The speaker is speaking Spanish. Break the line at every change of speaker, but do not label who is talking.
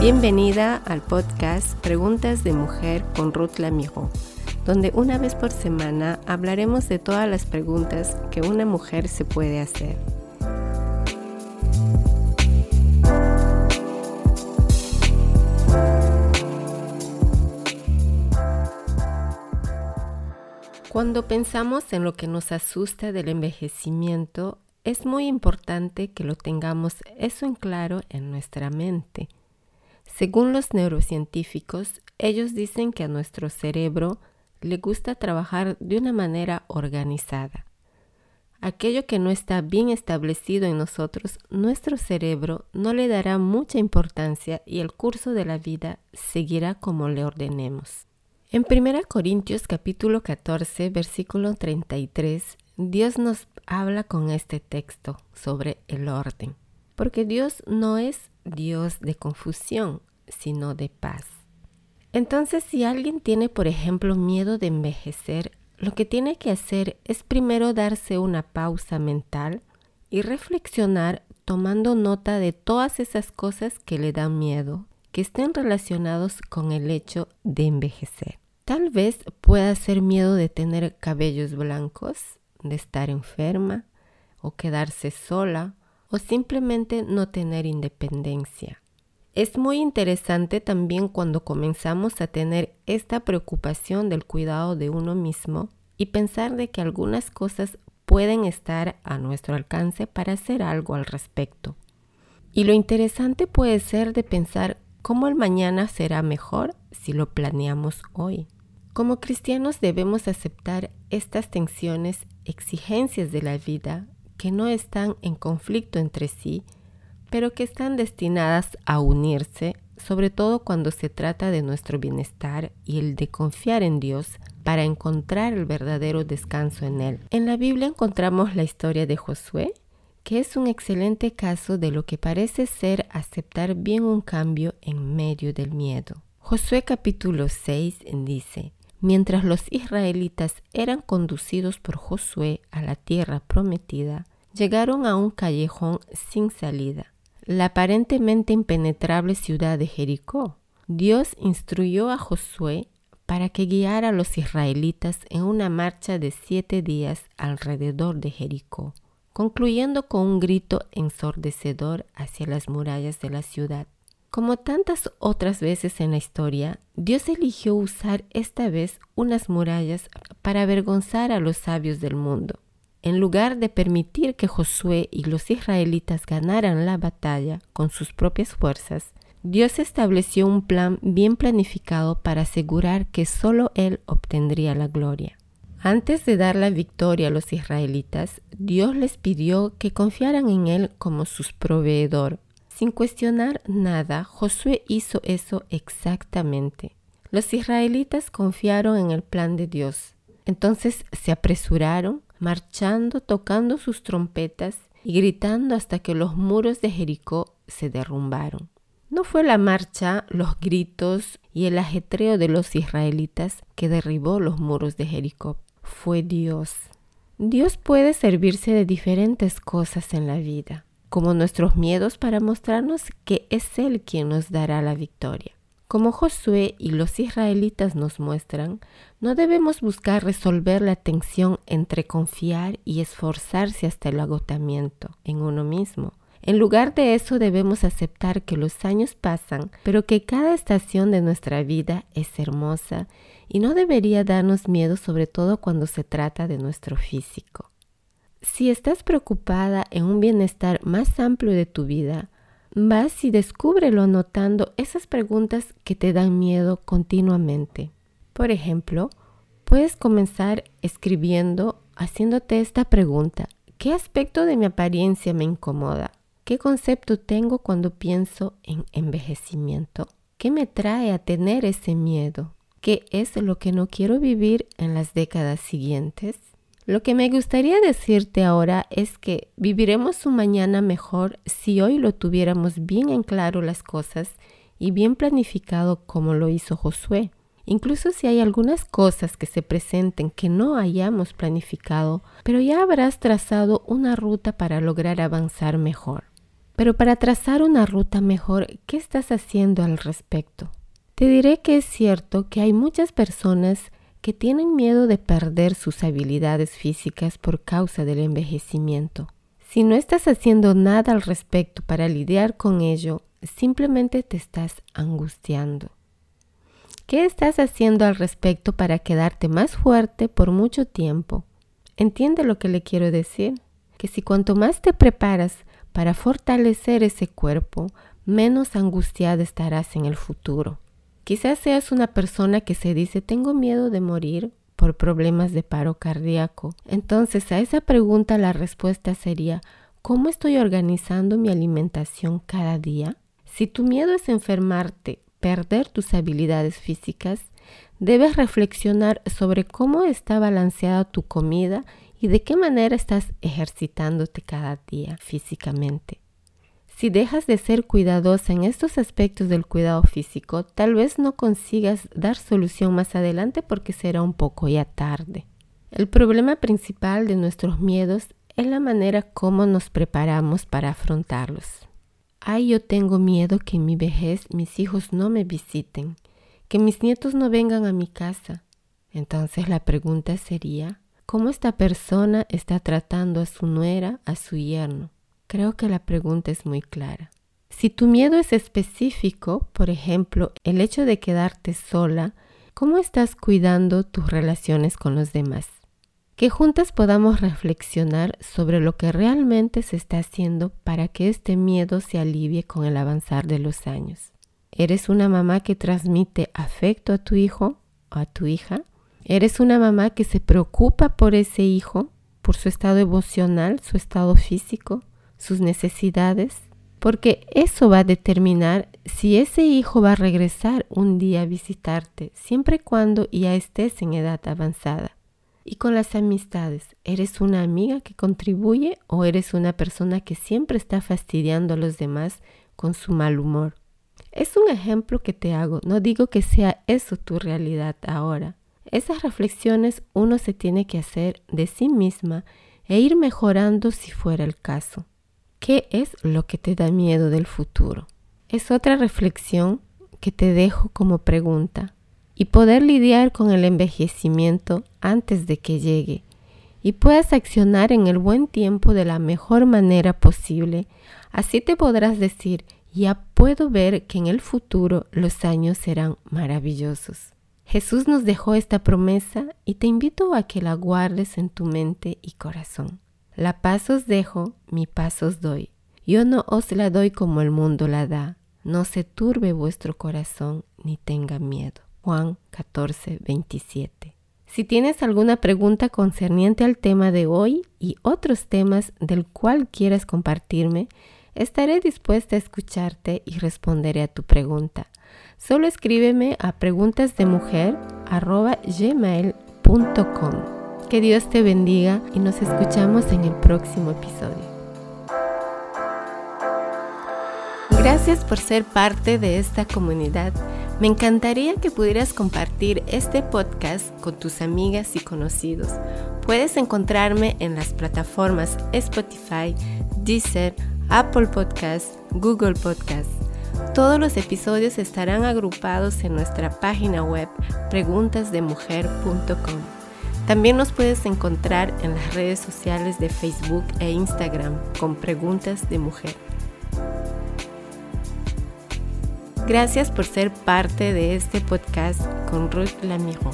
Bienvenida al podcast Preguntas de Mujer con Ruth Lamijo, donde una vez por semana hablaremos de todas las preguntas que una mujer se puede hacer. Cuando pensamos en lo que nos asusta del envejecimiento, es muy importante que lo tengamos eso en claro en nuestra mente. Según los neurocientíficos, ellos dicen que a nuestro cerebro le gusta trabajar de una manera organizada. Aquello que no está bien establecido en nosotros, nuestro cerebro no le dará mucha importancia y el curso de la vida seguirá como le ordenemos. En 1 Corintios capítulo 14, versículo 33, Dios nos habla con este texto sobre el orden, porque Dios no es Dios de confusión, sino de paz. Entonces, si alguien tiene, por ejemplo, miedo de envejecer, lo que tiene que hacer es primero darse una pausa mental y reflexionar tomando nota de todas esas cosas que le dan miedo, que estén relacionados con el hecho de envejecer. Tal vez pueda ser miedo de tener cabellos blancos, de estar enferma o quedarse sola o simplemente no tener independencia. Es muy interesante también cuando comenzamos a tener esta preocupación del cuidado de uno mismo y pensar de que algunas cosas pueden estar a nuestro alcance para hacer algo al respecto. Y lo interesante puede ser de pensar cómo el mañana será mejor si lo planeamos hoy. Como cristianos debemos aceptar estas tensiones, exigencias de la vida que no están en conflicto entre sí, pero que están destinadas a unirse, sobre todo cuando se trata de nuestro bienestar y el de confiar en Dios para encontrar el verdadero descanso en Él. En la Biblia encontramos la historia de Josué, que es un excelente caso de lo que parece ser aceptar bien un cambio en medio del miedo. Josué capítulo 6 dice, Mientras los israelitas eran conducidos por Josué a la tierra prometida, llegaron a un callejón sin salida, la aparentemente impenetrable ciudad de Jericó. Dios instruyó a Josué para que guiara a los israelitas en una marcha de siete días alrededor de Jericó, concluyendo con un grito ensordecedor hacia las murallas de la ciudad. Como tantas otras veces en la historia, Dios eligió usar esta vez unas murallas para avergonzar a los sabios del mundo. En lugar de permitir que Josué y los israelitas ganaran la batalla con sus propias fuerzas, Dios estableció un plan bien planificado para asegurar que solo Él obtendría la gloria. Antes de dar la victoria a los israelitas, Dios les pidió que confiaran en Él como sus proveedor sin cuestionar nada, Josué hizo eso exactamente. Los israelitas confiaron en el plan de Dios. Entonces se apresuraron, marchando, tocando sus trompetas y gritando hasta que los muros de Jericó se derrumbaron. No fue la marcha, los gritos y el ajetreo de los israelitas que derribó los muros de Jericó. Fue Dios. Dios puede servirse de diferentes cosas en la vida como nuestros miedos para mostrarnos que es Él quien nos dará la victoria. Como Josué y los israelitas nos muestran, no debemos buscar resolver la tensión entre confiar y esforzarse hasta el agotamiento en uno mismo. En lugar de eso debemos aceptar que los años pasan, pero que cada estación de nuestra vida es hermosa y no debería darnos miedo sobre todo cuando se trata de nuestro físico. Si estás preocupada en un bienestar más amplio de tu vida, vas y descúbrelo anotando esas preguntas que te dan miedo continuamente. Por ejemplo, puedes comenzar escribiendo haciéndote esta pregunta. ¿Qué aspecto de mi apariencia me incomoda? ¿Qué concepto tengo cuando pienso en envejecimiento? ¿Qué me trae a tener ese miedo? ¿Qué es lo que no quiero vivir en las décadas siguientes? Lo que me gustaría decirte ahora es que viviremos un mañana mejor si hoy lo tuviéramos bien en claro las cosas y bien planificado como lo hizo Josué. Incluso si hay algunas cosas que se presenten que no hayamos planificado, pero ya habrás trazado una ruta para lograr avanzar mejor. Pero para trazar una ruta mejor, ¿qué estás haciendo al respecto? Te diré que es cierto que hay muchas personas que tienen miedo de perder sus habilidades físicas por causa del envejecimiento. Si no estás haciendo nada al respecto para lidiar con ello, simplemente te estás angustiando. ¿Qué estás haciendo al respecto para quedarte más fuerte por mucho tiempo? ¿Entiende lo que le quiero decir? Que si cuanto más te preparas para fortalecer ese cuerpo, menos angustiada estarás en el futuro. Quizás seas una persona que se dice tengo miedo de morir por problemas de paro cardíaco. Entonces a esa pregunta la respuesta sería ¿cómo estoy organizando mi alimentación cada día? Si tu miedo es enfermarte, perder tus habilidades físicas, debes reflexionar sobre cómo está balanceada tu comida y de qué manera estás ejercitándote cada día físicamente. Si dejas de ser cuidadosa en estos aspectos del cuidado físico, tal vez no consigas dar solución más adelante porque será un poco ya tarde. El problema principal de nuestros miedos es la manera como nos preparamos para afrontarlos. Ay, yo tengo miedo que en mi vejez mis hijos no me visiten, que mis nietos no vengan a mi casa. Entonces la pregunta sería, ¿cómo esta persona está tratando a su nuera, a su yerno? Creo que la pregunta es muy clara. Si tu miedo es específico, por ejemplo, el hecho de quedarte sola, ¿cómo estás cuidando tus relaciones con los demás? que juntas podamos reflexionar sobre lo que realmente se está haciendo para que este miedo se alivie con el avanzar de los años. ¿Eres una mamá que transmite afecto a tu hijo o a tu hija? ¿Eres una mamá que se preocupa por ese hijo, por su estado emocional, su estado físico, sus necesidades? Porque eso va a determinar si ese hijo va a regresar un día a visitarte, siempre y cuando ya estés en edad avanzada. Y con las amistades, ¿eres una amiga que contribuye o eres una persona que siempre está fastidiando a los demás con su mal humor? Es un ejemplo que te hago, no digo que sea eso tu realidad ahora. Esas reflexiones uno se tiene que hacer de sí misma e ir mejorando si fuera el caso. ¿Qué es lo que te da miedo del futuro? Es otra reflexión que te dejo como pregunta y poder lidiar con el envejecimiento antes de que llegue y puedas accionar en el buen tiempo de la mejor manera posible, así te podrás decir, ya puedo ver que en el futuro los años serán maravillosos. Jesús nos dejó esta promesa y te invito a que la guardes en tu mente y corazón. La paz os dejo, mi paz os doy. Yo no os la doy como el mundo la da. No se turbe vuestro corazón ni tenga miedo. Juan 14, 27. Si tienes alguna pregunta concerniente al tema de hoy y otros temas del cual quieras compartirme, estaré dispuesta a escucharte y responderé a tu pregunta. Solo escríbeme a preguntasdemujer.gmail.com. Que Dios te bendiga y nos escuchamos en el próximo episodio. Gracias por ser parte de esta comunidad me encantaría que pudieras compartir este podcast con tus amigas y conocidos. Puedes encontrarme en las plataformas Spotify, Deezer, Apple Podcasts, Google Podcasts. Todos los episodios estarán agrupados en nuestra página web preguntasdemujer.com. También nos puedes encontrar en las redes sociales de Facebook e Instagram con Preguntas de Mujer. Gracias por ser parte de este podcast con Ruth Lamijo.